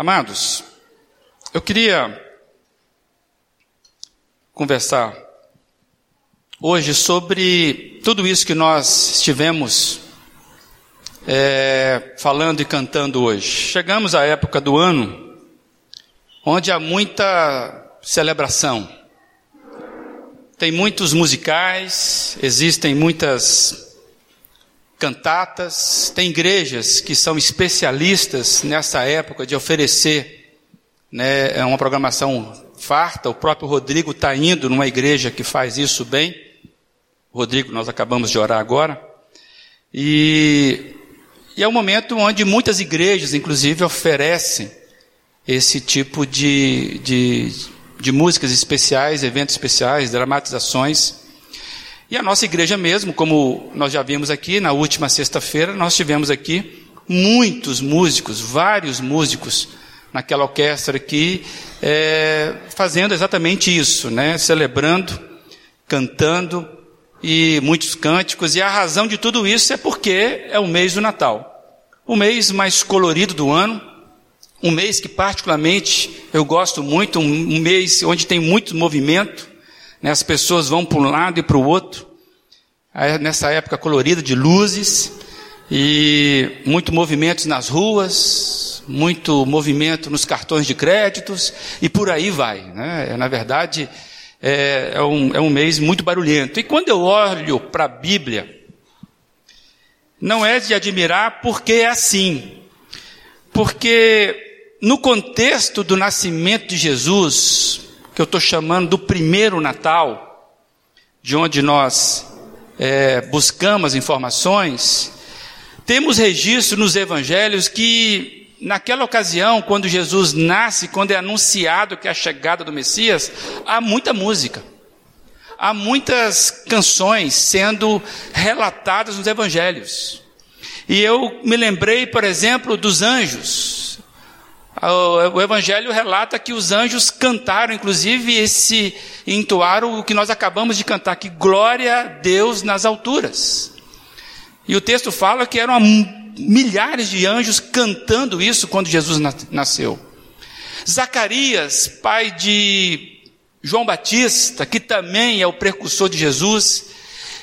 Amados, eu queria conversar hoje sobre tudo isso que nós estivemos é, falando e cantando hoje. Chegamos à época do ano onde há muita celebração. Tem muitos musicais, existem muitas cantatas, tem igrejas que são especialistas nessa época de oferecer né, é uma programação farta. O próprio Rodrigo está indo numa igreja que faz isso bem. Rodrigo, nós acabamos de orar agora. E, e é um momento onde muitas igrejas, inclusive, oferecem esse tipo de, de, de músicas especiais, eventos especiais, dramatizações. E a nossa igreja mesmo, como nós já vimos aqui, na última sexta-feira, nós tivemos aqui muitos músicos, vários músicos naquela orquestra aqui, é, fazendo exatamente isso, né? Celebrando, cantando e muitos cânticos. E a razão de tudo isso é porque é o mês do Natal, o mês mais colorido do ano, um mês que particularmente eu gosto muito, um mês onde tem muito movimento, né? As pessoas vão para um lado e para o outro. Nessa época colorida de luzes e muito movimentos nas ruas, muito movimento nos cartões de créditos e por aí vai. Né? Na verdade, é, é, um, é um mês muito barulhento. E quando eu olho para a Bíblia, não é de admirar porque é assim. Porque no contexto do nascimento de Jesus, que eu estou chamando do primeiro Natal, de onde nós é, buscamos informações, temos registro nos evangelhos que naquela ocasião, quando Jesus nasce, quando é anunciado que é a chegada do Messias, há muita música. Há muitas canções sendo relatadas nos evangelhos. E eu me lembrei, por exemplo, dos anjos. O Evangelho relata que os anjos cantaram, inclusive, esse entoaram o que nós acabamos de cantar, que glória a Deus nas alturas. E o texto fala que eram milhares de anjos cantando isso quando Jesus nasceu. Zacarias, pai de João Batista, que também é o precursor de Jesus,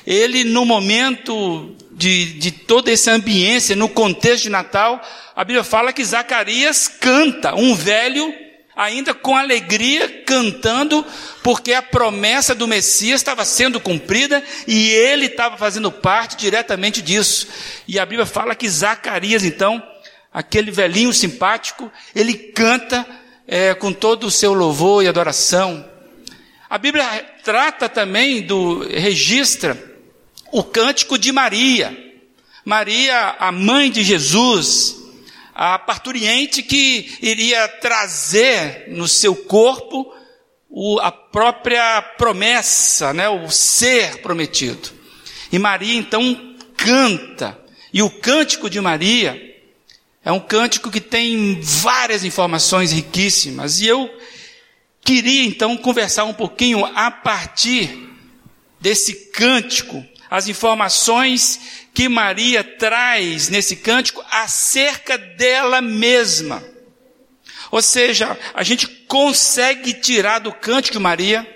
ele no momento de, de toda essa ambiência, no contexto de Natal, a Bíblia fala que Zacarias canta, um velho ainda com alegria cantando, porque a promessa do Messias estava sendo cumprida e ele estava fazendo parte diretamente disso. E a Bíblia fala que Zacarias, então, aquele velhinho simpático, ele canta é, com todo o seu louvor e adoração. A Bíblia trata também do, registra o cântico de Maria. Maria, a mãe de Jesus, a parturiente que iria trazer no seu corpo o, a própria promessa, né, o ser prometido. E Maria então canta, e o cântico de Maria é um cântico que tem várias informações riquíssimas, e eu queria então conversar um pouquinho a partir desse cântico, as informações que Maria traz nesse cântico acerca dela mesma. Ou seja, a gente consegue tirar do cântico de Maria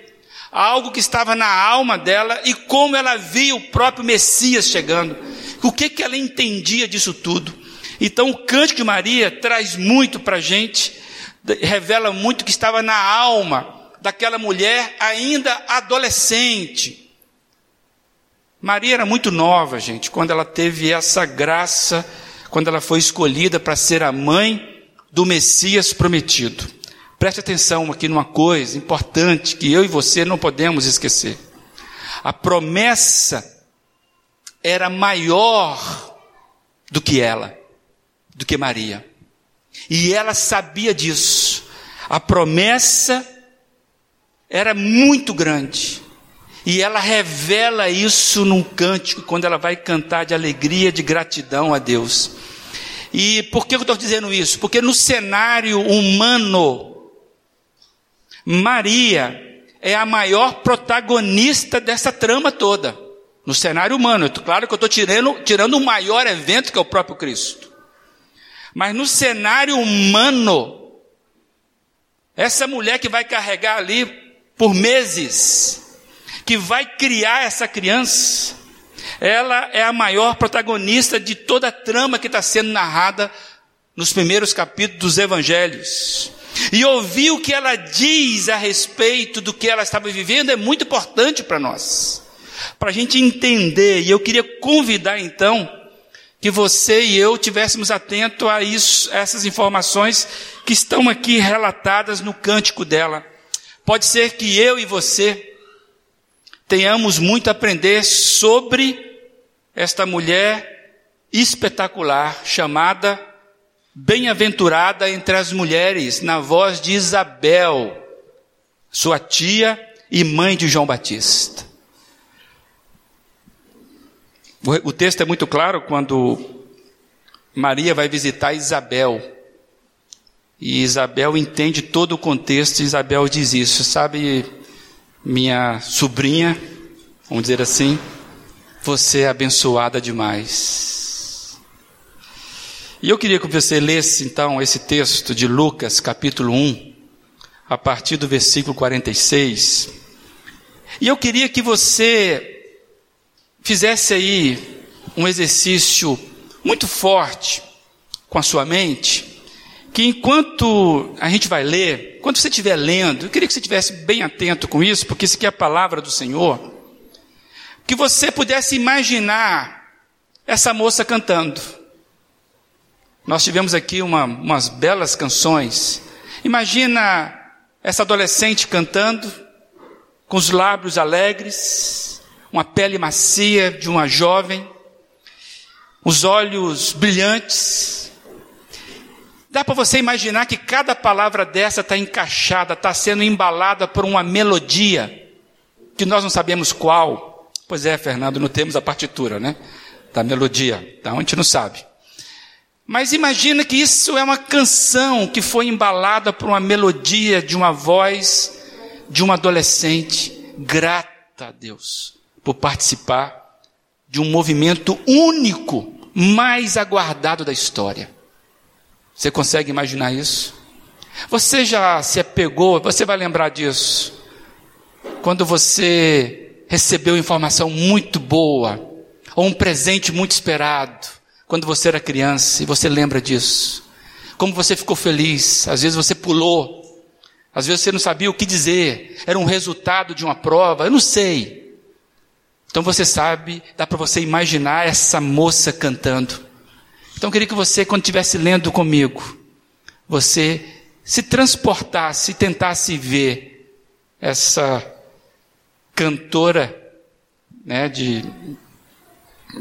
algo que estava na alma dela e como ela via o próprio Messias chegando. O que, que ela entendia disso tudo. Então, o cântico de Maria traz muito para a gente, revela muito que estava na alma daquela mulher ainda adolescente, Maria era muito nova, gente, quando ela teve essa graça, quando ela foi escolhida para ser a mãe do Messias prometido. Preste atenção aqui numa coisa importante que eu e você não podemos esquecer. A promessa era maior do que ela, do que Maria. E ela sabia disso. A promessa era muito grande. E ela revela isso num cântico, quando ela vai cantar de alegria, de gratidão a Deus. E por que eu estou dizendo isso? Porque no cenário humano, Maria é a maior protagonista dessa trama toda. No cenário humano, claro que eu estou tirando, tirando o maior evento que é o próprio Cristo. Mas no cenário humano, Essa mulher que vai carregar ali por meses, que vai criar essa criança, ela é a maior protagonista de toda a trama que está sendo narrada nos primeiros capítulos dos evangelhos. E ouvir o que ela diz a respeito do que ela estava vivendo é muito importante para nós, para a gente entender. E eu queria convidar então que você e eu tivéssemos atento a isso, a essas informações que estão aqui relatadas no cântico dela. Pode ser que eu e você tenhamos muito a aprender sobre esta mulher espetacular chamada Bem-aventurada entre as mulheres, na voz de Isabel, sua tia e mãe de João Batista. O texto é muito claro quando Maria vai visitar Isabel. E Isabel entende todo o contexto, Isabel diz isso, sabe, minha sobrinha, vamos dizer assim, você é abençoada demais. E eu queria que você lesse então esse texto de Lucas, capítulo 1, a partir do versículo 46. E eu queria que você fizesse aí um exercício muito forte com a sua mente, que enquanto a gente vai ler, enquanto você estiver lendo, eu queria que você estivesse bem atento com isso, porque isso aqui é a palavra do Senhor, que você pudesse imaginar essa moça cantando. Nós tivemos aqui uma, umas belas canções. Imagina essa adolescente cantando, com os lábios alegres, uma pele macia de uma jovem, os olhos brilhantes. Dá para você imaginar que cada palavra dessa está encaixada, está sendo embalada por uma melodia, que nós não sabemos qual. Pois é, Fernando, não temos a partitura, né? Da melodia, onde a gente não sabe. Mas imagina que isso é uma canção que foi embalada por uma melodia de uma voz de uma adolescente grata a Deus por participar de um movimento único, mais aguardado da história. Você consegue imaginar isso? Você já se apegou, você vai lembrar disso. Quando você recebeu informação muito boa, ou um presente muito esperado, quando você era criança e você lembra disso. Como você ficou feliz, às vezes você pulou, às vezes você não sabia o que dizer, era um resultado de uma prova, eu não sei. Então você sabe, dá para você imaginar essa moça cantando. Então eu queria que você, quando estivesse lendo comigo, você se transportasse, tentasse ver essa cantora, né, de,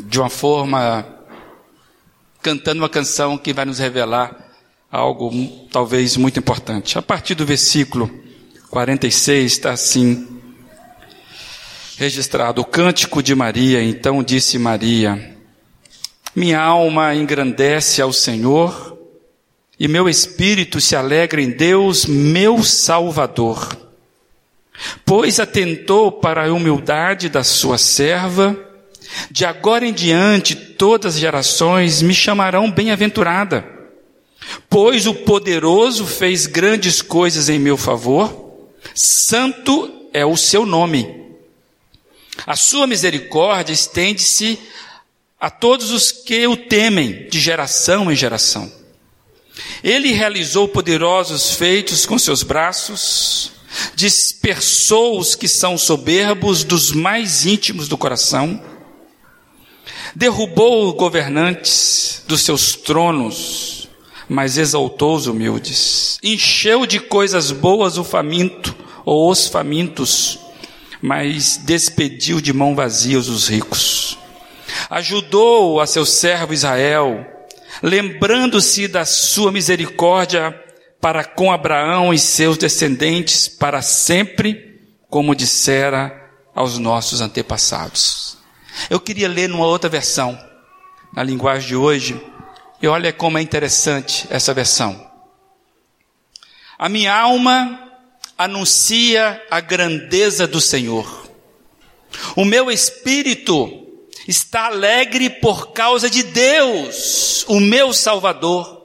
de uma forma cantando uma canção que vai nos revelar algo talvez muito importante. A partir do versículo 46 está assim registrado: O cântico de Maria. Então disse Maria: Minha alma engrandece ao Senhor, e meu espírito se alegra em Deus, meu Salvador. Pois atentou para a humildade da sua serva, de agora em diante, todas as gerações me chamarão bem-aventurada, pois o poderoso fez grandes coisas em meu favor, santo é o seu nome. A sua misericórdia estende-se a todos os que o temem, de geração em geração. Ele realizou poderosos feitos com seus braços, dispersou os que são soberbos dos mais íntimos do coração, Derrubou governantes dos seus tronos, mas exaltou os humildes. Encheu de coisas boas o faminto, ou os famintos, mas despediu de mão vazias os ricos. Ajudou a seu servo Israel, lembrando-se da sua misericórdia para com Abraão e seus descendentes para sempre, como dissera aos nossos antepassados. Eu queria ler numa outra versão, na linguagem de hoje, e olha como é interessante essa versão. A minha alma anuncia a grandeza do Senhor. O meu espírito está alegre por causa de Deus, o meu Salvador,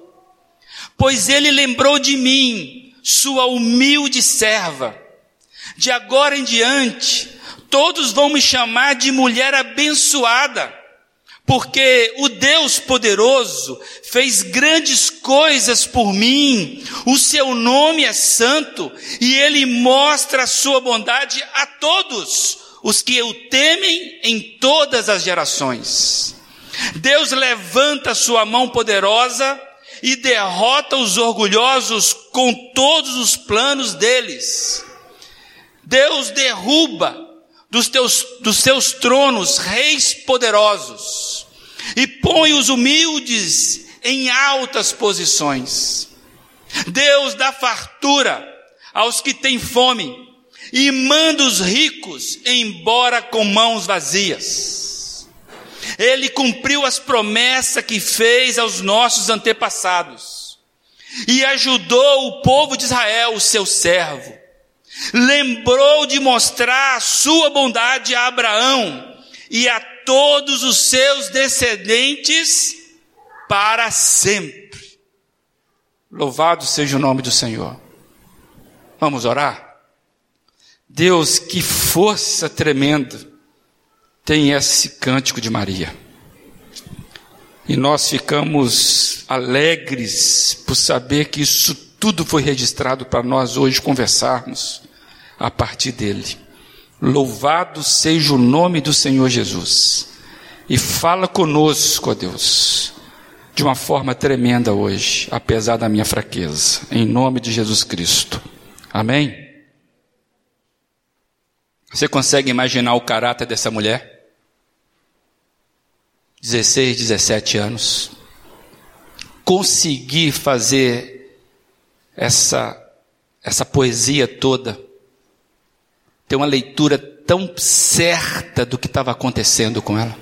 pois ele lembrou de mim, sua humilde serva. De agora em diante, todos vão me chamar de mulher abençoada, porque o Deus poderoso fez grandes coisas por mim, o seu nome é santo e ele mostra a sua bondade a todos os que o temem em todas as gerações. Deus levanta sua mão poderosa e derrota os orgulhosos com todos os planos deles. Deus derruba dos, teus, dos seus tronos reis poderosos e põe os humildes em altas posições. Deus dá fartura aos que têm fome e manda os ricos embora com mãos vazias. Ele cumpriu as promessas que fez aos nossos antepassados e ajudou o povo de Israel, o seu servo. Lembrou de mostrar a sua bondade a Abraão e a todos os seus descendentes para sempre. Louvado seja o nome do Senhor. Vamos orar? Deus, que força tremenda tem esse cântico de Maria. E nós ficamos alegres por saber que isso tudo foi registrado para nós hoje conversarmos a partir dele. Louvado seja o nome do Senhor Jesus. E fala conosco, ó Deus, de uma forma tremenda hoje, apesar da minha fraqueza. Em nome de Jesus Cristo. Amém? Você consegue imaginar o caráter dessa mulher? 16, 17 anos. Conseguir fazer essa, essa poesia toda, ter uma leitura tão certa do que estava acontecendo com ela.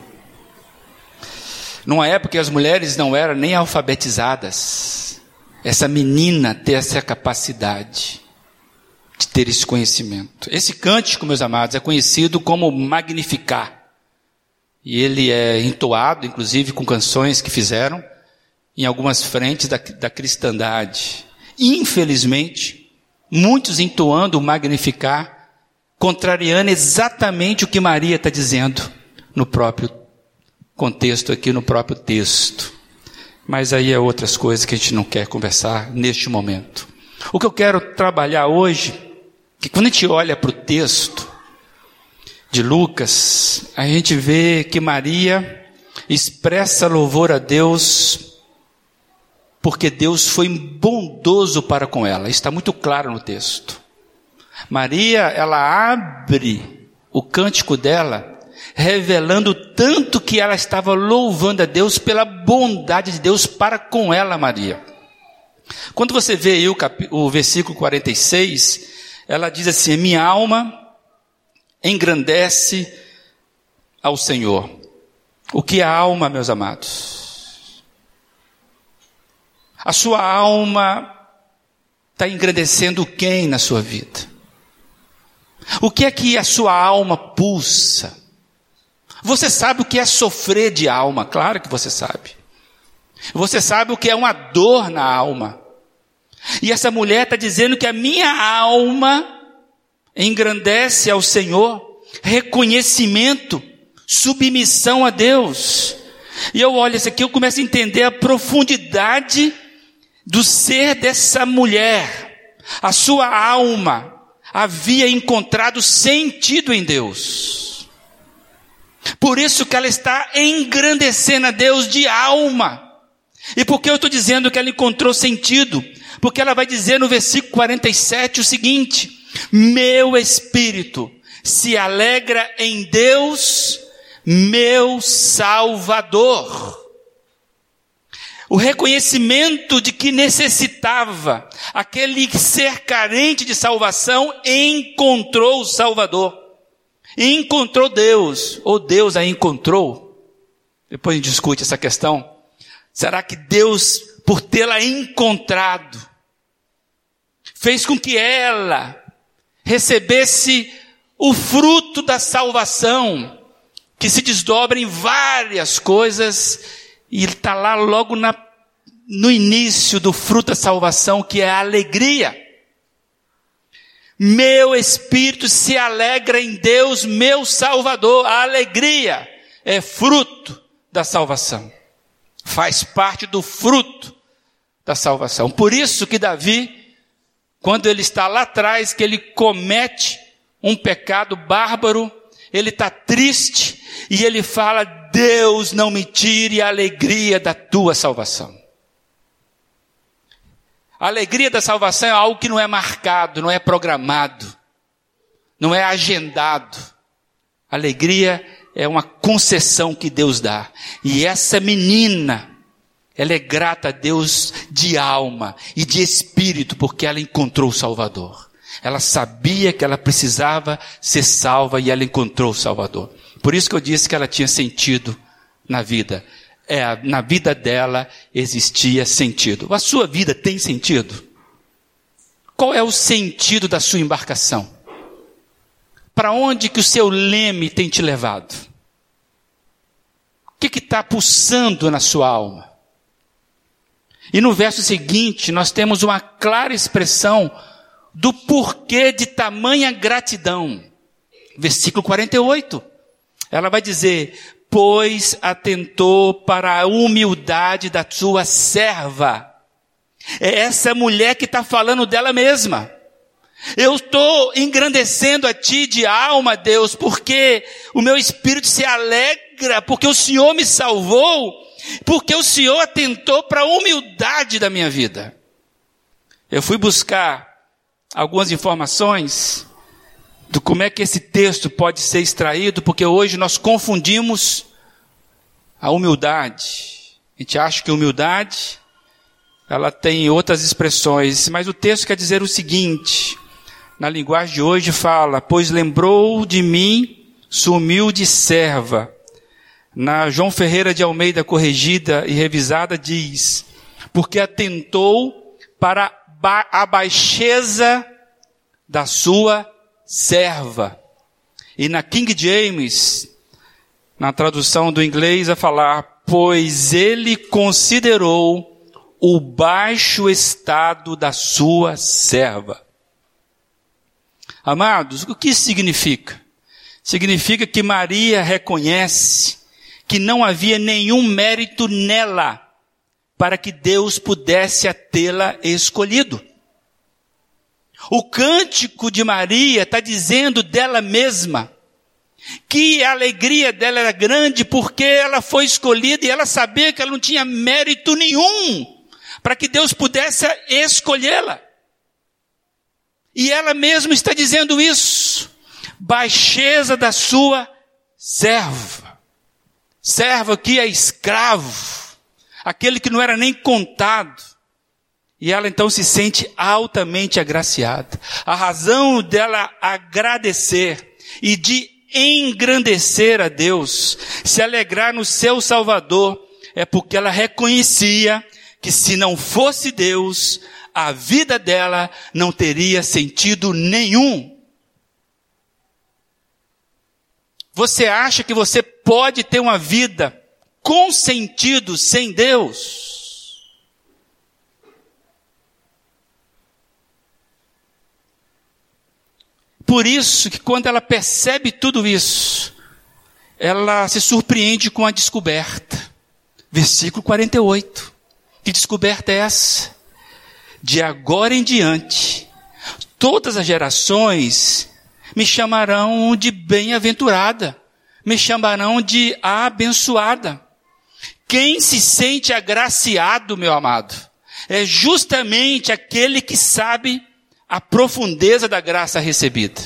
Numa época que as mulheres não eram nem alfabetizadas, essa menina ter essa capacidade de ter esse conhecimento. Esse cântico, meus amados, é conhecido como Magnificar. E ele é entoado, inclusive, com canções que fizeram em algumas frentes da, da cristandade. Infelizmente, muitos entoando o Magnificar, contrariando exatamente o que Maria está dizendo no próprio contexto aqui, no próprio texto. Mas aí é outras coisas que a gente não quer conversar neste momento. O que eu quero trabalhar hoje, que quando a gente olha para o texto de Lucas, a gente vê que Maria expressa louvor a Deus, porque Deus foi bondoso para com ela. Está muito claro no texto. Maria, ela abre o cântico dela, revelando tanto que ela estava louvando a Deus pela bondade de Deus para com ela, Maria. Quando você vê aí o, cap... o versículo 46, ela diz assim: Minha alma engrandece ao Senhor. O que é a alma, meus amados? A sua alma está engrandecendo quem na sua vida? O que é que a sua alma pulsa? Você sabe o que é sofrer de alma, claro que você sabe. Você sabe o que é uma dor na alma. E essa mulher está dizendo que a minha alma engrandece ao Senhor, reconhecimento, submissão a Deus. E eu olho isso aqui, eu começo a entender a profundidade do ser dessa mulher. A sua alma havia encontrado sentido em Deus. Por isso que ela está engrandecendo a Deus de alma. E por que eu estou dizendo que ela encontrou sentido? Porque ela vai dizer no versículo 47 o seguinte: Meu espírito se alegra em Deus, meu Salvador. O reconhecimento de que necessitava, aquele ser carente de salvação, encontrou o Salvador. Encontrou Deus, ou Deus a encontrou. Depois a gente discute essa questão. Será que Deus, por tê-la encontrado, fez com que ela recebesse o fruto da salvação, que se desdobra em várias coisas, e está lá logo na, no início do fruto da salvação, que é a alegria. Meu espírito se alegra em Deus, meu Salvador. A alegria é fruto da salvação. Faz parte do fruto da salvação. Por isso que Davi, quando ele está lá atrás, que ele comete um pecado bárbaro, ele está triste e ele fala: Deus não me tire a alegria da tua salvação. A alegria da salvação é algo que não é marcado, não é programado, não é agendado. Alegria é uma concessão que Deus dá. E essa menina, ela é grata a Deus de alma e de espírito, porque ela encontrou o Salvador. Ela sabia que ela precisava ser salva e ela encontrou o Salvador. Por isso que eu disse que ela tinha sentido na vida. É, na vida dela existia sentido. A sua vida tem sentido? Qual é o sentido da sua embarcação? Para onde que o seu leme tem te levado? O que está pulsando na sua alma? E no verso seguinte, nós temos uma clara expressão do porquê de tamanha gratidão. Versículo 48. Ela vai dizer: Pois atentou para a humildade da sua serva. É essa mulher que está falando dela mesma. Eu estou engrandecendo a ti de alma, Deus, porque o meu espírito se alegra, porque o Senhor me salvou, porque o Senhor atentou para a humildade da minha vida. Eu fui buscar algumas informações do como é que esse texto pode ser extraído, porque hoje nós confundimos a humildade. A gente acha que humildade ela tem outras expressões, mas o texto quer dizer o seguinte: na linguagem de hoje fala, pois lembrou de mim sua humilde serva. Na João Ferreira de Almeida corrigida e revisada diz, porque atentou para a baixeza da sua serva. E na King James, na tradução do inglês, a falar, pois ele considerou o baixo estado da sua serva. Amados, o que significa? Significa que Maria reconhece que não havia nenhum mérito nela para que Deus pudesse tê-la escolhido. O cântico de Maria está dizendo dela mesma que a alegria dela era grande porque ela foi escolhida e ela sabia que ela não tinha mérito nenhum para que Deus pudesse escolhê-la. E ela mesma está dizendo isso. Baixeza da sua serva. Serva que é escravo. Aquele que não era nem contado. E ela então se sente altamente agraciada. A razão dela agradecer e de engrandecer a Deus, se alegrar no seu Salvador, é porque ela reconhecia que se não fosse Deus, a vida dela não teria sentido nenhum. Você acha que você pode ter uma vida com sentido sem Deus? Por isso que quando ela percebe tudo isso, ela se surpreende com a descoberta. Versículo 48. Que descoberta é essa? de agora em diante, todas as gerações me chamarão de bem-aventurada, me chamarão de abençoada. Quem se sente agraciado, meu amado, é justamente aquele que sabe a profundeza da graça recebida.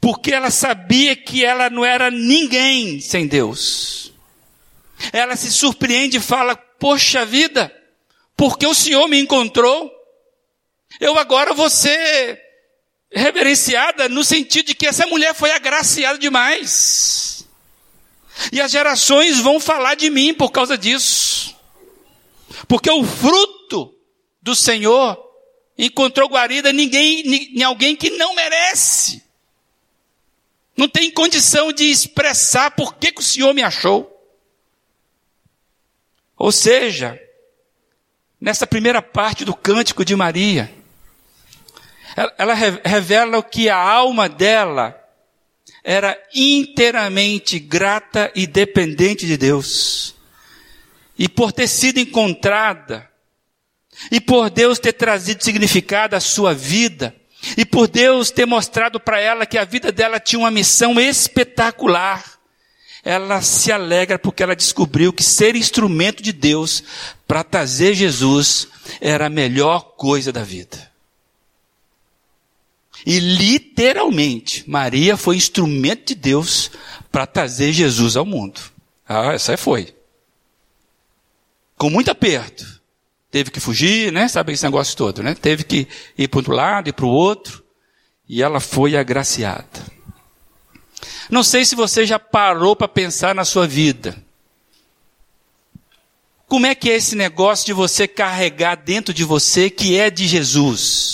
Porque ela sabia que ela não era ninguém sem Deus. Ela se surpreende e fala: Poxa vida, porque o Senhor me encontrou, eu agora vou ser reverenciada no sentido de que essa mulher foi agraciada demais. E as gerações vão falar de mim por causa disso. Porque o fruto do Senhor encontrou guarida ninguém, em alguém que não merece. Não tem condição de expressar por que, que o Senhor me achou. Ou seja, nessa primeira parte do cântico de Maria, Ela, ela revela que a alma dela era inteiramente grata e dependente de Deus. E por ter sido encontrada, e por Deus ter trazido significado à sua vida, e por Deus ter mostrado para ela que a vida dela tinha uma missão espetacular, ela se alegra porque ela descobriu que ser instrumento de Deus para trazer Jesus era a melhor coisa da vida. E literalmente, Maria foi instrumento de Deus para trazer Jesus ao mundo. Ah, essa foi. Com muito aperto. Teve que fugir, né? Sabe esse negócio todo, né? Teve que ir para um lado e para o outro. E ela foi agraciada. Não sei se você já parou para pensar na sua vida. Como é que é esse negócio de você carregar dentro de você que é de Jesus?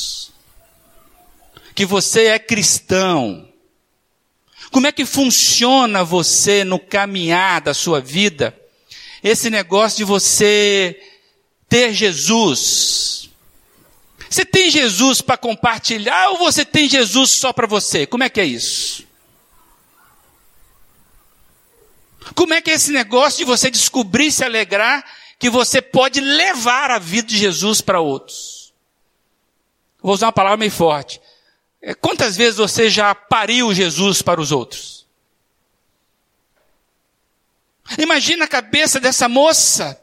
Que você é cristão. Como é que funciona você no caminhar da sua vida? Esse negócio de você ter Jesus. Você tem Jesus para compartilhar ou você tem Jesus só para você? Como é que é isso? Como é que é esse negócio de você descobrir se alegrar que você pode levar a vida de Jesus para outros? Vou usar uma palavra meio forte. É, quantas vezes você já pariu Jesus para os outros? Imagina a cabeça dessa moça,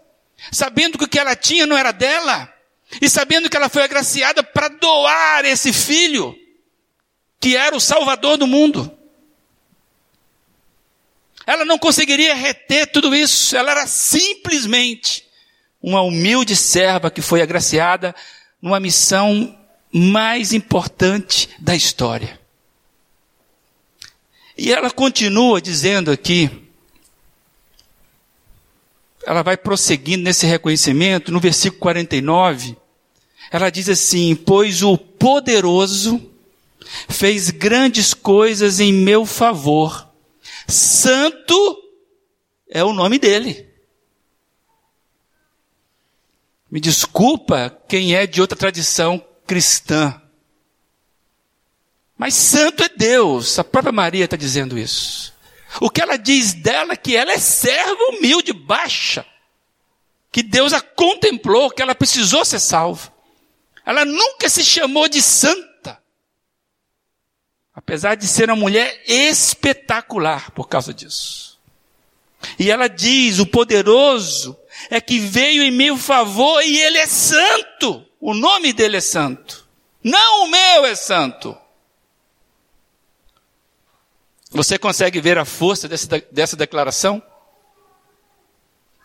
sabendo que o que ela tinha não era dela, e sabendo que ela foi agraciada para doar esse filho, que era o salvador do mundo. Ela não conseguiria reter tudo isso. Ela era simplesmente uma humilde serva que foi agraciada numa missão mais importante da história. E ela continua dizendo aqui, ela vai prosseguindo nesse reconhecimento, no versículo 49, ela diz assim: Pois o poderoso fez grandes coisas em meu favor Santo é o nome dele. Me desculpa quem é de outra tradição cristã. Mas santo é Deus. A própria Maria está dizendo isso. O que ela diz dela é que ela é serva humilde, baixa. Que Deus a contemplou, que ela precisou ser salva. Ela nunca se chamou de santa. Apesar de ser uma mulher espetacular por causa disso. E ela diz: o poderoso é que veio em meu favor e ele é santo. O nome dele é santo. Não o meu é santo. Você consegue ver a força dessa, dessa declaração?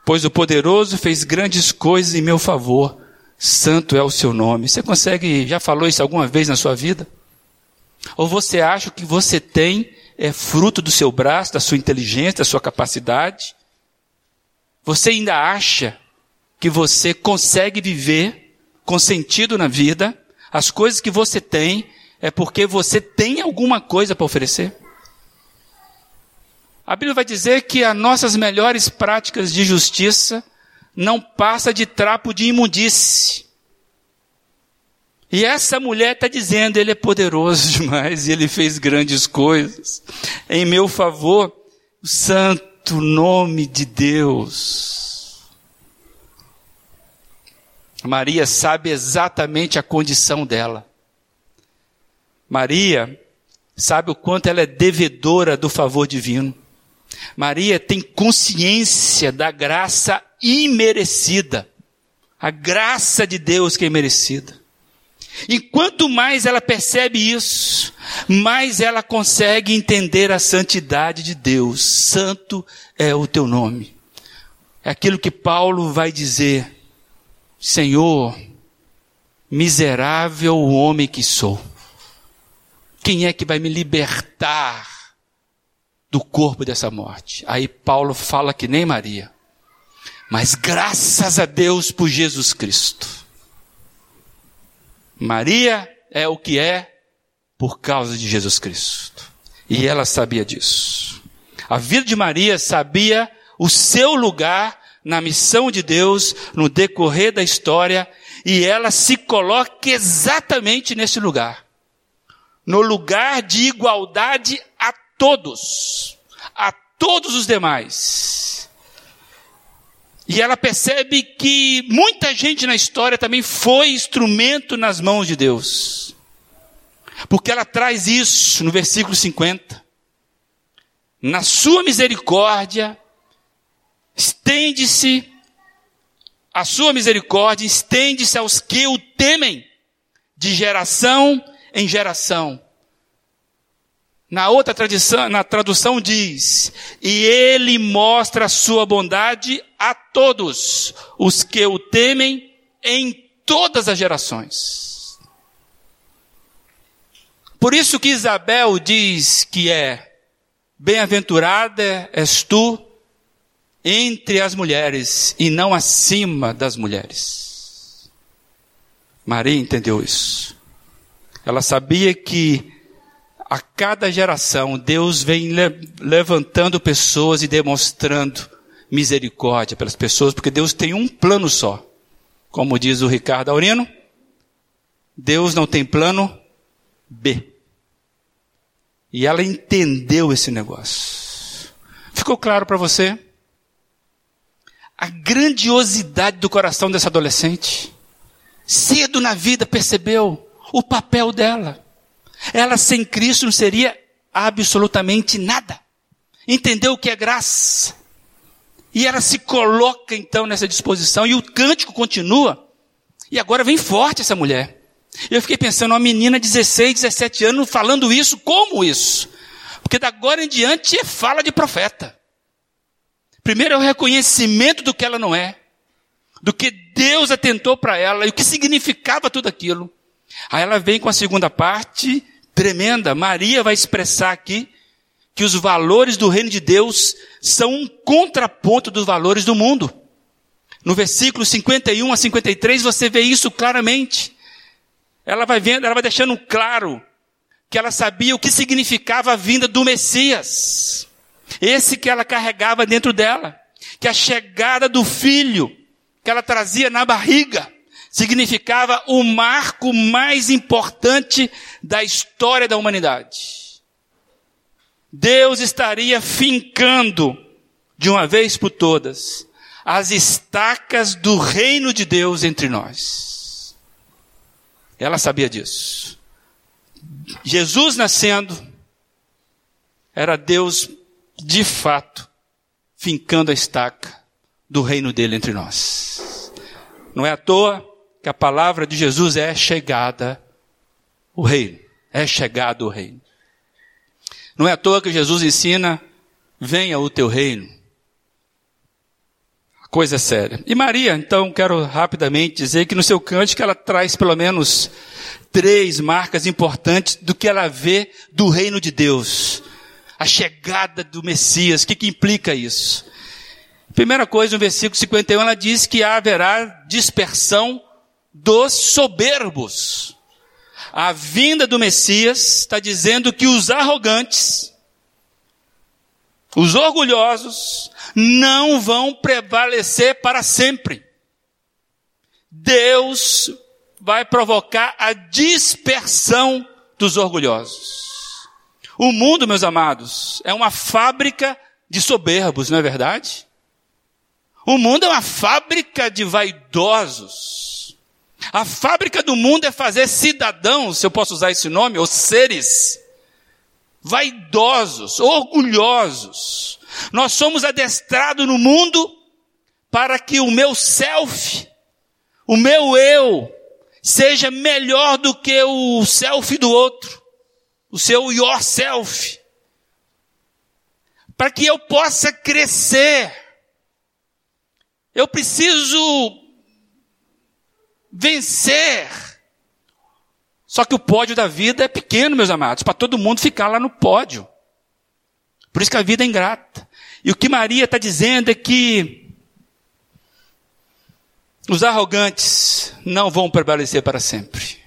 Pois o poderoso fez grandes coisas em meu favor. Santo é o seu nome. Você consegue, já falou isso alguma vez na sua vida? Ou você acha que você tem é fruto do seu braço, da sua inteligência, da sua capacidade? Você ainda acha que você consegue viver com sentido na vida? As coisas que você tem é porque você tem alguma coisa para oferecer? A Bíblia vai dizer que as nossas melhores práticas de justiça não passa de trapo de imundície. E essa mulher está dizendo, ele é poderoso demais e ele fez grandes coisas. Em meu favor, o santo nome de Deus. Maria sabe exatamente a condição dela. Maria sabe o quanto ela é devedora do favor divino. Maria tem consciência da graça imerecida. A graça de Deus que é merecida. E quanto mais ela percebe isso, mais ela consegue entender a santidade de Deus. Santo é o teu nome. É aquilo que Paulo vai dizer: Senhor, miserável homem que sou. Quem é que vai me libertar do corpo dessa morte? Aí Paulo fala que nem Maria. Mas graças a Deus por Jesus Cristo Maria é o que é por causa de Jesus Cristo. E ela sabia disso. A vida de Maria sabia o seu lugar na missão de Deus no decorrer da história e ela se coloca exatamente nesse lugar. no lugar de igualdade a todos, a todos os demais. E ela percebe que muita gente na história também foi instrumento nas mãos de Deus. Porque ela traz isso no versículo 50. Na sua misericórdia, estende-se, a sua misericórdia estende-se aos que o temem, de geração em geração. Na outra tradição, na tradução diz: E ele mostra a sua bondade a todos os que o temem em todas as gerações. Por isso que Isabel diz que é bem-aventurada és tu entre as mulheres e não acima das mulheres. Maria entendeu isso. Ela sabia que a cada geração, Deus vem levantando pessoas e demonstrando misericórdia pelas pessoas, porque Deus tem um plano só. Como diz o Ricardo Aurino, Deus não tem plano B. E ela entendeu esse negócio. Ficou claro para você? A grandiosidade do coração dessa adolescente. Cedo na vida percebeu o papel dela. Ela sem Cristo não seria absolutamente nada. Entendeu o que é graça. E ela se coloca então nessa disposição e o cântico continua. E agora vem forte essa mulher. Eu fiquei pensando, uma menina de 16, 17 anos falando isso, como isso? Porque da agora em diante é fala de profeta. Primeiro é o reconhecimento do que ela não é, do que Deus atentou para ela e o que significava tudo aquilo. Aí ela vem com a segunda parte, tremenda. Maria vai expressar aqui que os valores do reino de Deus são um contraponto dos valores do mundo. No versículo 51 a 53 você vê isso claramente. Ela vai vendo, ela vai deixando claro que ela sabia o que significava a vinda do Messias. Esse que ela carregava dentro dela, que a chegada do filho que ela trazia na barriga significava o marco mais importante da história da humanidade. Deus estaria fincando, de uma vez por todas, as estacas do reino de Deus entre nós. Ela sabia disso. Jesus nascendo, era Deus, de fato, fincando a estaca do reino dele entre nós. Não é à toa que a palavra de Jesus é chegada o reino. É chegado o reino. Não é à toa que Jesus ensina, venha o teu reino. A coisa é séria. E Maria, então, quero rapidamente dizer que no seu cântico ela traz pelo menos três marcas importantes do que ela vê do reino de Deus. A chegada do Messias. O que, que implica isso? Primeira coisa, no versículo 51, ela diz que haverá dispersão dos soberbos. A vinda do Messias está dizendo que os arrogantes, os orgulhosos, não vão prevalecer para sempre. Deus vai provocar a dispersão dos orgulhosos. O mundo, meus amados, é uma fábrica de soberbos, não é verdade? O mundo é uma fábrica de vaidosos. A fábrica do mundo é fazer cidadãos, se eu posso usar esse nome, ou seres vaidosos, orgulhosos. Nós somos adestrados no mundo para que o meu self, o meu eu, seja melhor do que o self do outro, o seu yourself. Para que eu possa crescer. Eu preciso vencer. Só que o pódio da vida é pequeno, meus amados, para todo mundo ficar lá no pódio. Por isso que a vida é ingrata. E o que Maria está dizendo é que os arrogantes não vão prevalecer para sempre.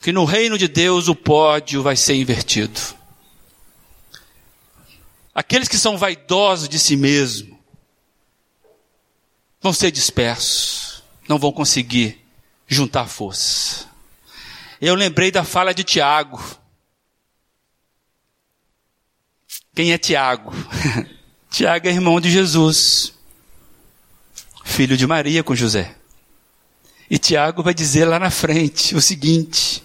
Que no reino de Deus o pódio vai ser invertido. Aqueles que são vaidosos de si mesmo vão ser dispersos não vão conseguir juntar força. Eu lembrei da fala de Tiago. Quem é Tiago? Tiago é irmão de Jesus, filho de Maria com José. E Tiago vai dizer lá na frente o seguinte: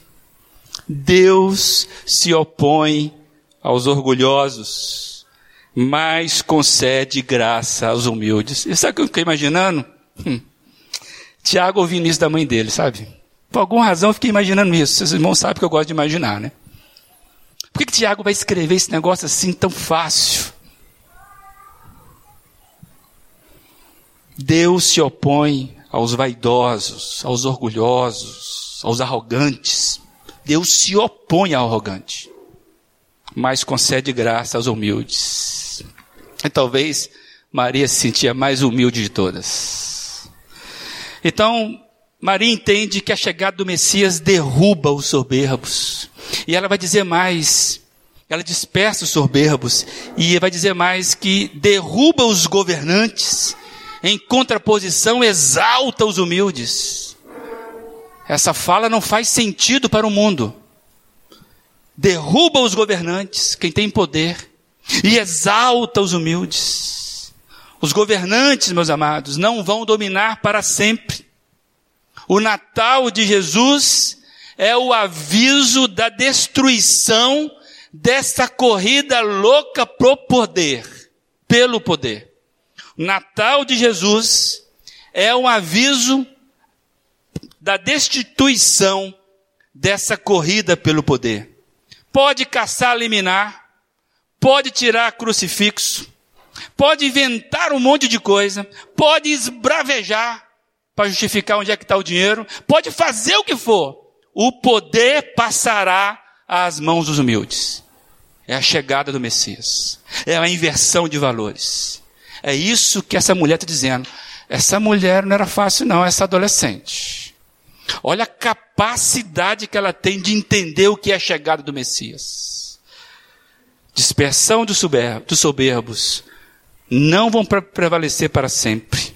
Deus se opõe aos orgulhosos, mas concede graça aos humildes. E sabe o que eu fiquei imaginando? Hum. Tiago ouvindo isso da mãe dele, sabe? Por alguma razão eu fiquei imaginando isso. Seus irmãos sabem que eu gosto de imaginar, né? Por que, que Tiago vai escrever esse negócio assim tão fácil? Deus se opõe aos vaidosos, aos orgulhosos, aos arrogantes. Deus se opõe ao arrogante, mas concede graça aos humildes. E talvez Maria se sentia mais humilde de todas. Então, Maria entende que a chegada do Messias derruba os soberbos. E ela vai dizer mais. Ela dispersa os soberbos. E vai dizer mais que derruba os governantes em contraposição, exalta os humildes. Essa fala não faz sentido para o mundo. Derruba os governantes, quem tem poder, e exalta os humildes. Os governantes, meus amados, não vão dominar para sempre. O Natal de Jesus é o aviso da destruição dessa corrida louca pro poder, pelo poder. Natal de Jesus é um aviso da destituição dessa corrida pelo poder. Pode caçar liminar, pode tirar crucifixo, pode inventar um monte de coisa, pode esbravejar para justificar onde é que está o dinheiro, pode fazer o que for. O poder passará às mãos dos humildes. É a chegada do Messias. É a inversão de valores. É isso que essa mulher está dizendo. Essa mulher não era fácil, não, essa adolescente. Olha a capacidade que ela tem de entender o que é a chegada do Messias. Dispersão dos soberbos não vão prevalecer para sempre.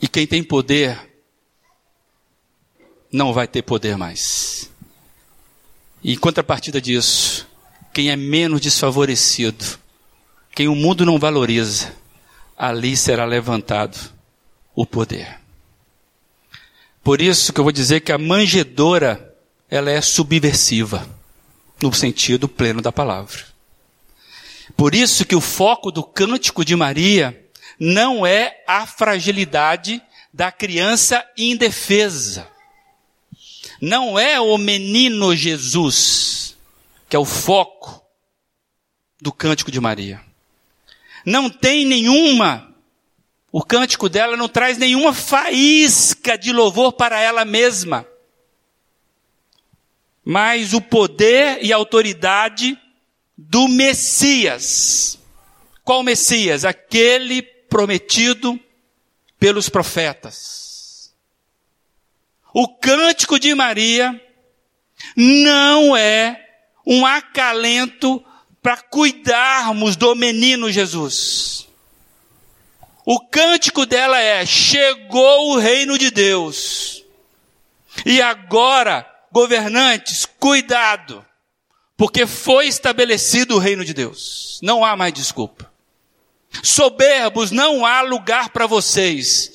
E quem tem poder não vai ter poder mais. E em contrapartida disso, quem é menos desfavorecido quem o mundo não valoriza, ali será levantado o poder. Por isso que eu vou dizer que a manjedora, ela é subversiva, no sentido pleno da palavra. Por isso que o foco do cântico de Maria não é a fragilidade da criança indefesa. Não é o menino Jesus, que é o foco do cântico de Maria não tem nenhuma, o cântico dela não traz nenhuma faísca de louvor para ela mesma. Mas o poder e a autoridade do Messias. Qual Messias? Aquele prometido pelos profetas. O cântico de Maria não é um acalento para cuidarmos do menino Jesus. O cântico dela é: chegou o reino de Deus. E agora, governantes, cuidado, porque foi estabelecido o reino de Deus. Não há mais desculpa. Soberbos, não há lugar para vocês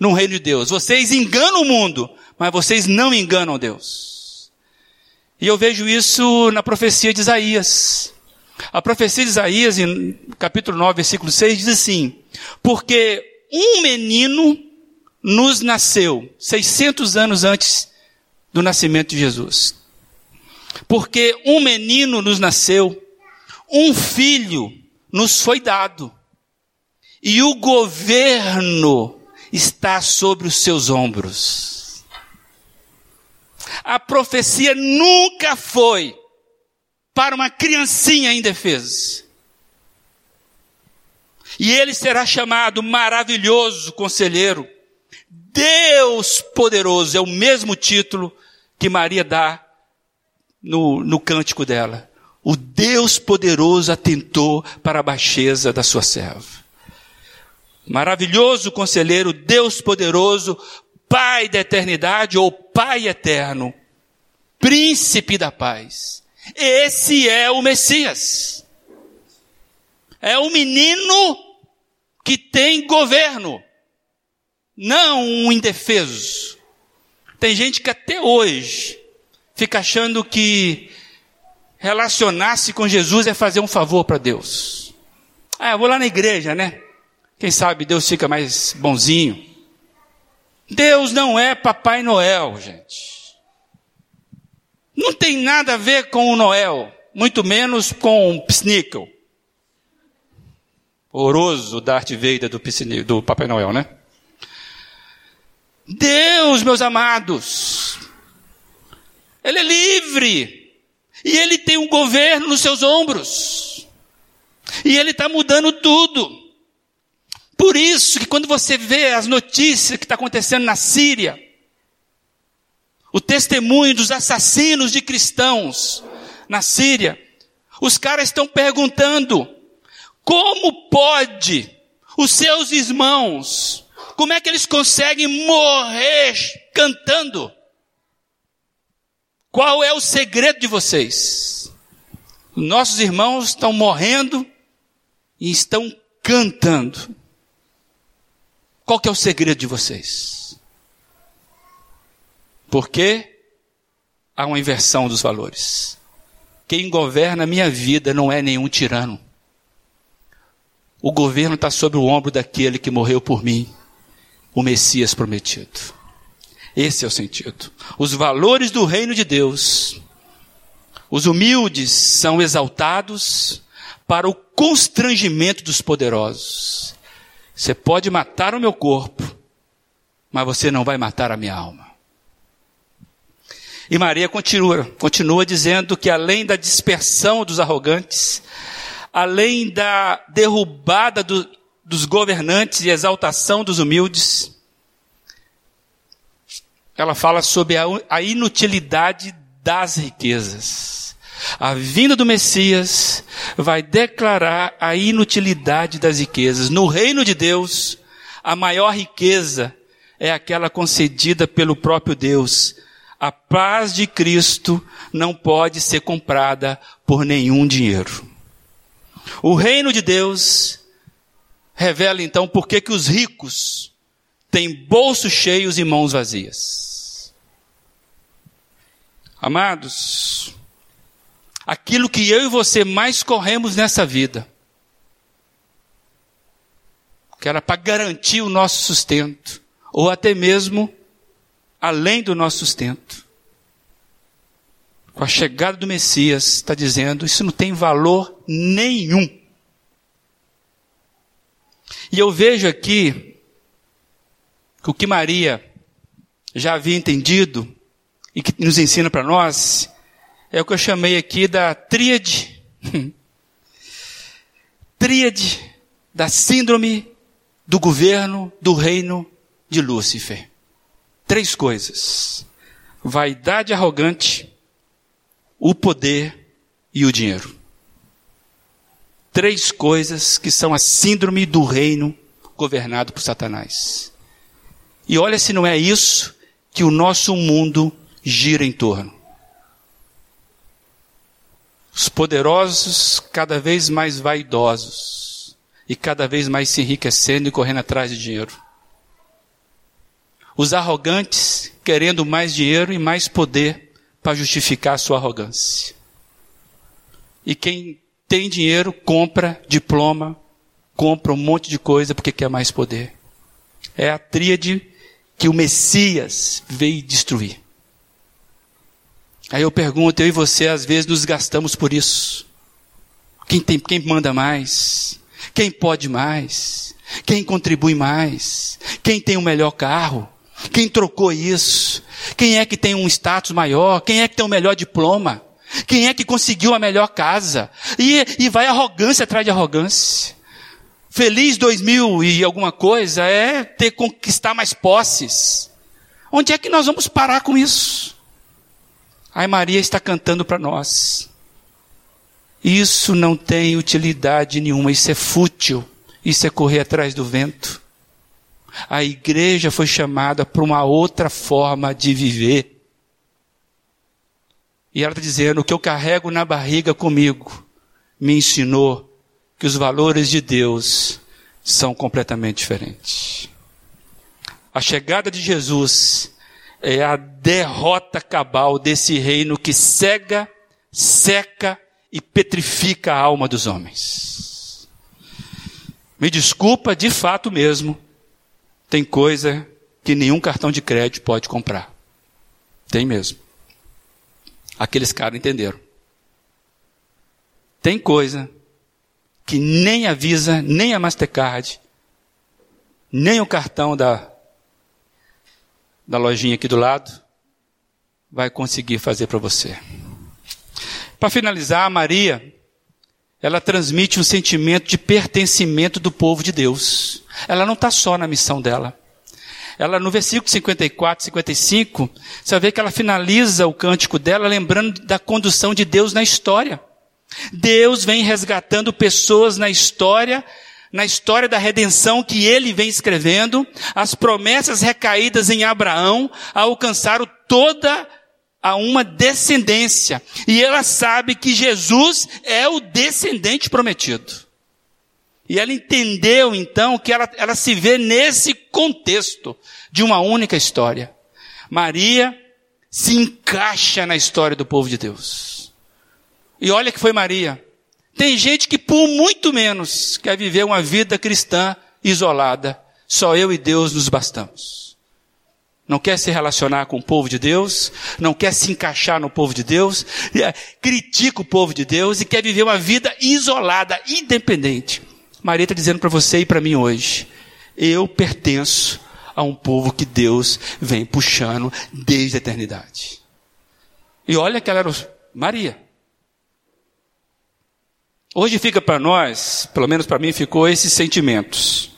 no reino de Deus. Vocês enganam o mundo, mas vocês não enganam Deus. E eu vejo isso na profecia de Isaías. A profecia de Isaías, em capítulo 9, versículo 6, diz assim: Porque um menino nos nasceu, 600 anos antes do nascimento de Jesus. Porque um menino nos nasceu, um filho nos foi dado, e o governo está sobre os seus ombros. A profecia nunca foi para uma criancinha indefesa. E ele será chamado maravilhoso conselheiro, Deus poderoso, é o mesmo título que Maria dá no, no cântico dela. O Deus poderoso atentou para a baixeza da sua serva. Maravilhoso conselheiro, Deus poderoso, Pai da eternidade ou Pai eterno, Príncipe da paz. Esse é o Messias. É o menino que tem governo, não um indefeso. Tem gente que até hoje fica achando que relacionar-se com Jesus é fazer um favor para Deus. Ah, eu vou lá na igreja, né? Quem sabe Deus fica mais bonzinho. Deus não é Papai Noel, gente. Não tem nada a ver com o Noel, muito menos com o Psnickel. Oroso Darth Vader do, do Papai Noel, né? Deus, meus amados, Ele é livre. E Ele tem um governo nos seus ombros. E Ele está mudando tudo. Por isso que quando você vê as notícias que está acontecendo na Síria, o testemunho dos assassinos de cristãos na Síria, os caras estão perguntando, como pode os seus irmãos, como é que eles conseguem morrer cantando? Qual é o segredo de vocês? Nossos irmãos estão morrendo e estão cantando. Qual que é o segredo de vocês? Porque há uma inversão dos valores. Quem governa a minha vida não é nenhum tirano. O governo está sobre o ombro daquele que morreu por mim, o Messias prometido. Esse é o sentido. Os valores do reino de Deus. Os humildes são exaltados para o constrangimento dos poderosos. Você pode matar o meu corpo, mas você não vai matar a minha alma. E Maria continua, continua dizendo que além da dispersão dos arrogantes, além da derrubada do, dos governantes e exaltação dos humildes, ela fala sobre a, a inutilidade das riquezas. A vinda do Messias vai declarar a inutilidade das riquezas. No reino de Deus, a maior riqueza é aquela concedida pelo próprio Deus. A paz de Cristo não pode ser comprada por nenhum dinheiro. O reino de Deus revela então por que os ricos têm bolsos cheios e mãos vazias. Amados, aquilo que eu e você mais corremos nessa vida, que era para garantir o nosso sustento, ou até mesmo além do nosso sustento. Com a chegada do Messias, está dizendo, isso não tem valor nenhum. E eu vejo aqui que o que Maria já havia entendido e que nos ensina para nós é o que eu chamei aqui da tríade. tríade da síndrome do governo do reino de Lúcifer. Três coisas: vaidade arrogante, o poder e o dinheiro. Três coisas que são a síndrome do reino governado por Satanás. E olha se não é isso que o nosso mundo gira em torno. Os poderosos cada vez mais vaidosos e cada vez mais se enriquecendo e correndo atrás de dinheiro. Os arrogantes querendo mais dinheiro e mais poder para justificar a sua arrogância. E quem tem dinheiro compra diploma, compra um monte de coisa porque quer mais poder. É a tríade que o Messias veio destruir. Aí eu pergunto, eu e você às vezes nos gastamos por isso. Quem tem, quem manda mais? Quem pode mais? Quem contribui mais? Quem tem o melhor carro? Quem trocou isso? Quem é que tem um status maior? Quem é que tem o melhor diploma? Quem é que conseguiu a melhor casa? E, e vai arrogância atrás de arrogância. Feliz 2000 e alguma coisa é ter conquistar mais posses. Onde é que nós vamos parar com isso? Ai, Maria está cantando para nós. Isso não tem utilidade nenhuma, isso é fútil, isso é correr atrás do vento. A igreja foi chamada para uma outra forma de viver. E ela está dizendo: o que eu carrego na barriga comigo me ensinou que os valores de Deus são completamente diferentes. A chegada de Jesus é a derrota cabal desse reino que cega, seca e petrifica a alma dos homens. Me desculpa, de fato mesmo, tem coisa que nenhum cartão de crédito pode comprar. Tem mesmo. Aqueles caras entenderam. Tem coisa que nem a Visa, nem a Mastercard, nem o cartão da da lojinha aqui do lado, vai conseguir fazer para você. Para finalizar, Maria, ela transmite um sentimento de pertencimento do povo de Deus. Ela não está só na missão dela. Ela, no versículo 54, 55, você ver que ela finaliza o cântico dela lembrando da condução de Deus na história. Deus vem resgatando pessoas na história na história da redenção que ele vem escrevendo, as promessas recaídas em Abraão alcançaram toda a uma descendência. E ela sabe que Jesus é o descendente prometido. E ela entendeu então que ela, ela se vê nesse contexto de uma única história. Maria se encaixa na história do povo de Deus. E olha que foi Maria tem gente que por muito menos quer viver uma vida cristã isolada. Só eu e Deus nos bastamos. Não quer se relacionar com o povo de Deus, não quer se encaixar no povo de Deus, é, critica o povo de Deus e quer viver uma vida isolada, independente. Maria está dizendo para você e para mim hoje: eu pertenço a um povo que Deus vem puxando desde a eternidade. E olha que ela era Maria. Hoje fica para nós, pelo menos para mim, ficou esses sentimentos.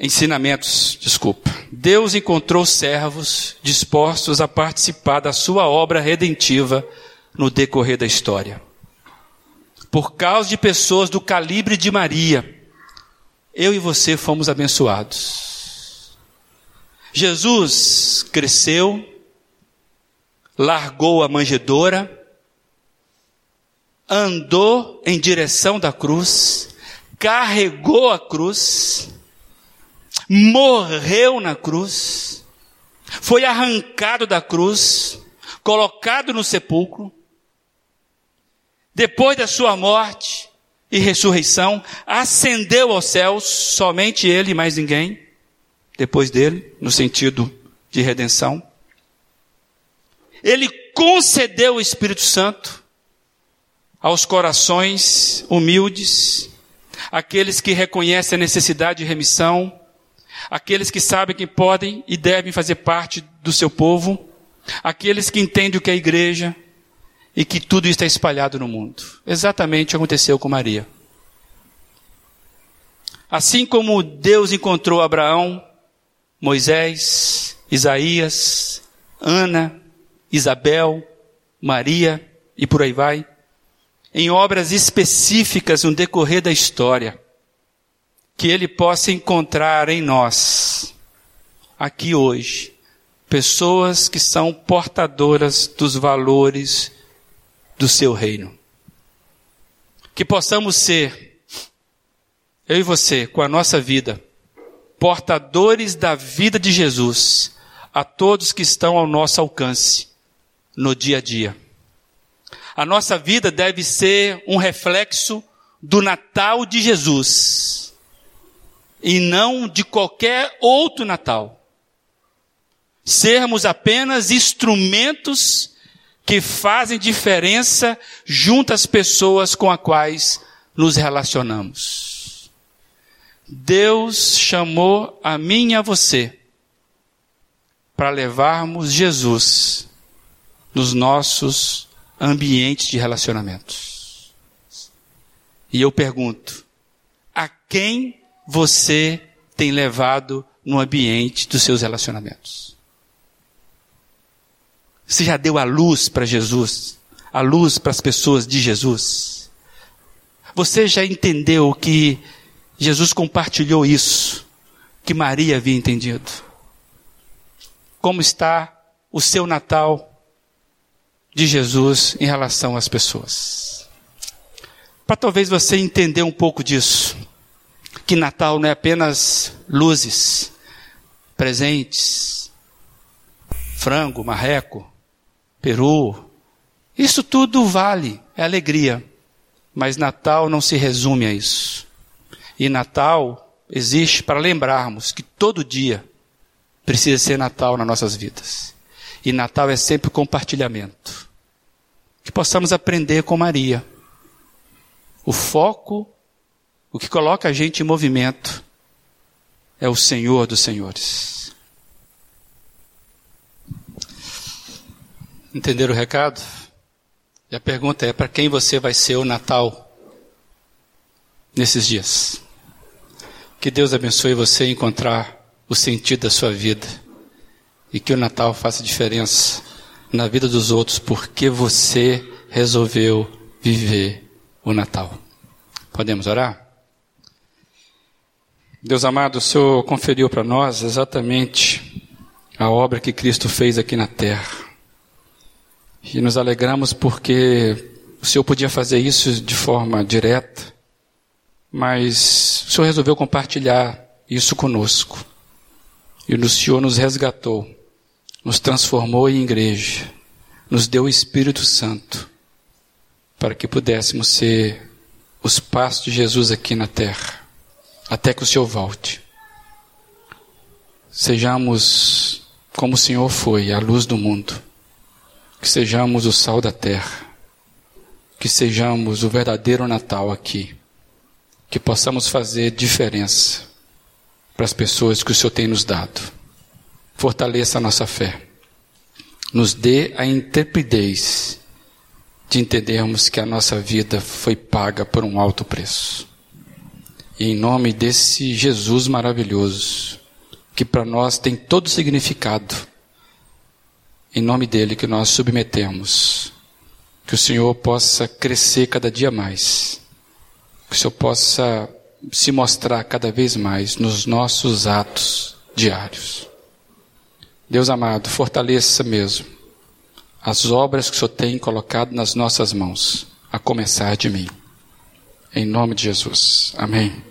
Ensinamentos, desculpa. Deus encontrou servos dispostos a participar da sua obra redentiva no decorrer da história. Por causa de pessoas do calibre de Maria, eu e você fomos abençoados. Jesus cresceu, largou a manjedoura, andou em direção da cruz, carregou a cruz, morreu na cruz, foi arrancado da cruz, colocado no sepulcro, depois da sua morte e ressurreição, ascendeu aos céus, somente ele e mais ninguém, depois dele, no sentido de redenção. Ele concedeu o Espírito Santo, aos corações humildes, aqueles que reconhecem a necessidade de remissão, aqueles que sabem que podem e devem fazer parte do seu povo, aqueles que entendem o que é a igreja e que tudo está espalhado no mundo. Exatamente aconteceu com Maria. Assim como Deus encontrou Abraão, Moisés, Isaías, Ana, Isabel, Maria e por aí vai em obras específicas no decorrer da história, que Ele possa encontrar em nós, aqui hoje, pessoas que são portadoras dos valores do Seu reino. Que possamos ser, eu e você, com a nossa vida, portadores da vida de Jesus a todos que estão ao nosso alcance no dia a dia. A nossa vida deve ser um reflexo do Natal de Jesus e não de qualquer outro Natal. Sermos apenas instrumentos que fazem diferença junto às pessoas com as quais nos relacionamos. Deus chamou a mim e a você para levarmos Jesus nos nossos ambientes de relacionamentos. E eu pergunto: a quem você tem levado no ambiente dos seus relacionamentos? Você já deu a luz para Jesus? A luz para as pessoas de Jesus? Você já entendeu que Jesus compartilhou isso? que Maria havia entendido. Como está o seu Natal de Jesus em relação às pessoas? Para talvez você entender um pouco disso, que Natal não é apenas luzes, presentes, frango, marreco, peru, isso tudo vale, é alegria. Mas Natal não se resume a isso. E Natal existe para lembrarmos que todo dia precisa ser Natal nas nossas vidas. E Natal é sempre compartilhamento. Que possamos aprender com Maria. O foco, o que coloca a gente em movimento, é o Senhor dos Senhores. Entenderam o recado? E a pergunta é: para quem você vai ser o Natal nesses dias? Que Deus abençoe você a encontrar o sentido da sua vida e que o Natal faça diferença na vida dos outros porque você resolveu viver o Natal. Podemos orar? Deus amado, o Senhor conferiu para nós exatamente a obra que Cristo fez aqui na terra. E nos alegramos porque o Senhor podia fazer isso de forma direta, mas o Senhor resolveu compartilhar isso conosco. E o Senhor nos resgatou, nos transformou em igreja, nos deu o Espírito Santo, para que pudéssemos ser os passos de Jesus aqui na terra, até que o Senhor volte. Sejamos como o Senhor foi, a luz do mundo que sejamos o sal da terra, que sejamos o verdadeiro Natal aqui, que possamos fazer diferença para as pessoas que o Senhor tem nos dado. Fortaleça a nossa fé, nos dê a intrepidez de entendermos que a nossa vida foi paga por um alto preço. Em nome desse Jesus maravilhoso, que para nós tem todo significado, em nome dele que nós submetemos. Que o Senhor possa crescer cada dia mais. Que o Senhor possa se mostrar cada vez mais nos nossos atos diários. Deus amado, fortaleça mesmo as obras que o Senhor tem colocado nas nossas mãos, a começar de mim. Em nome de Jesus. Amém.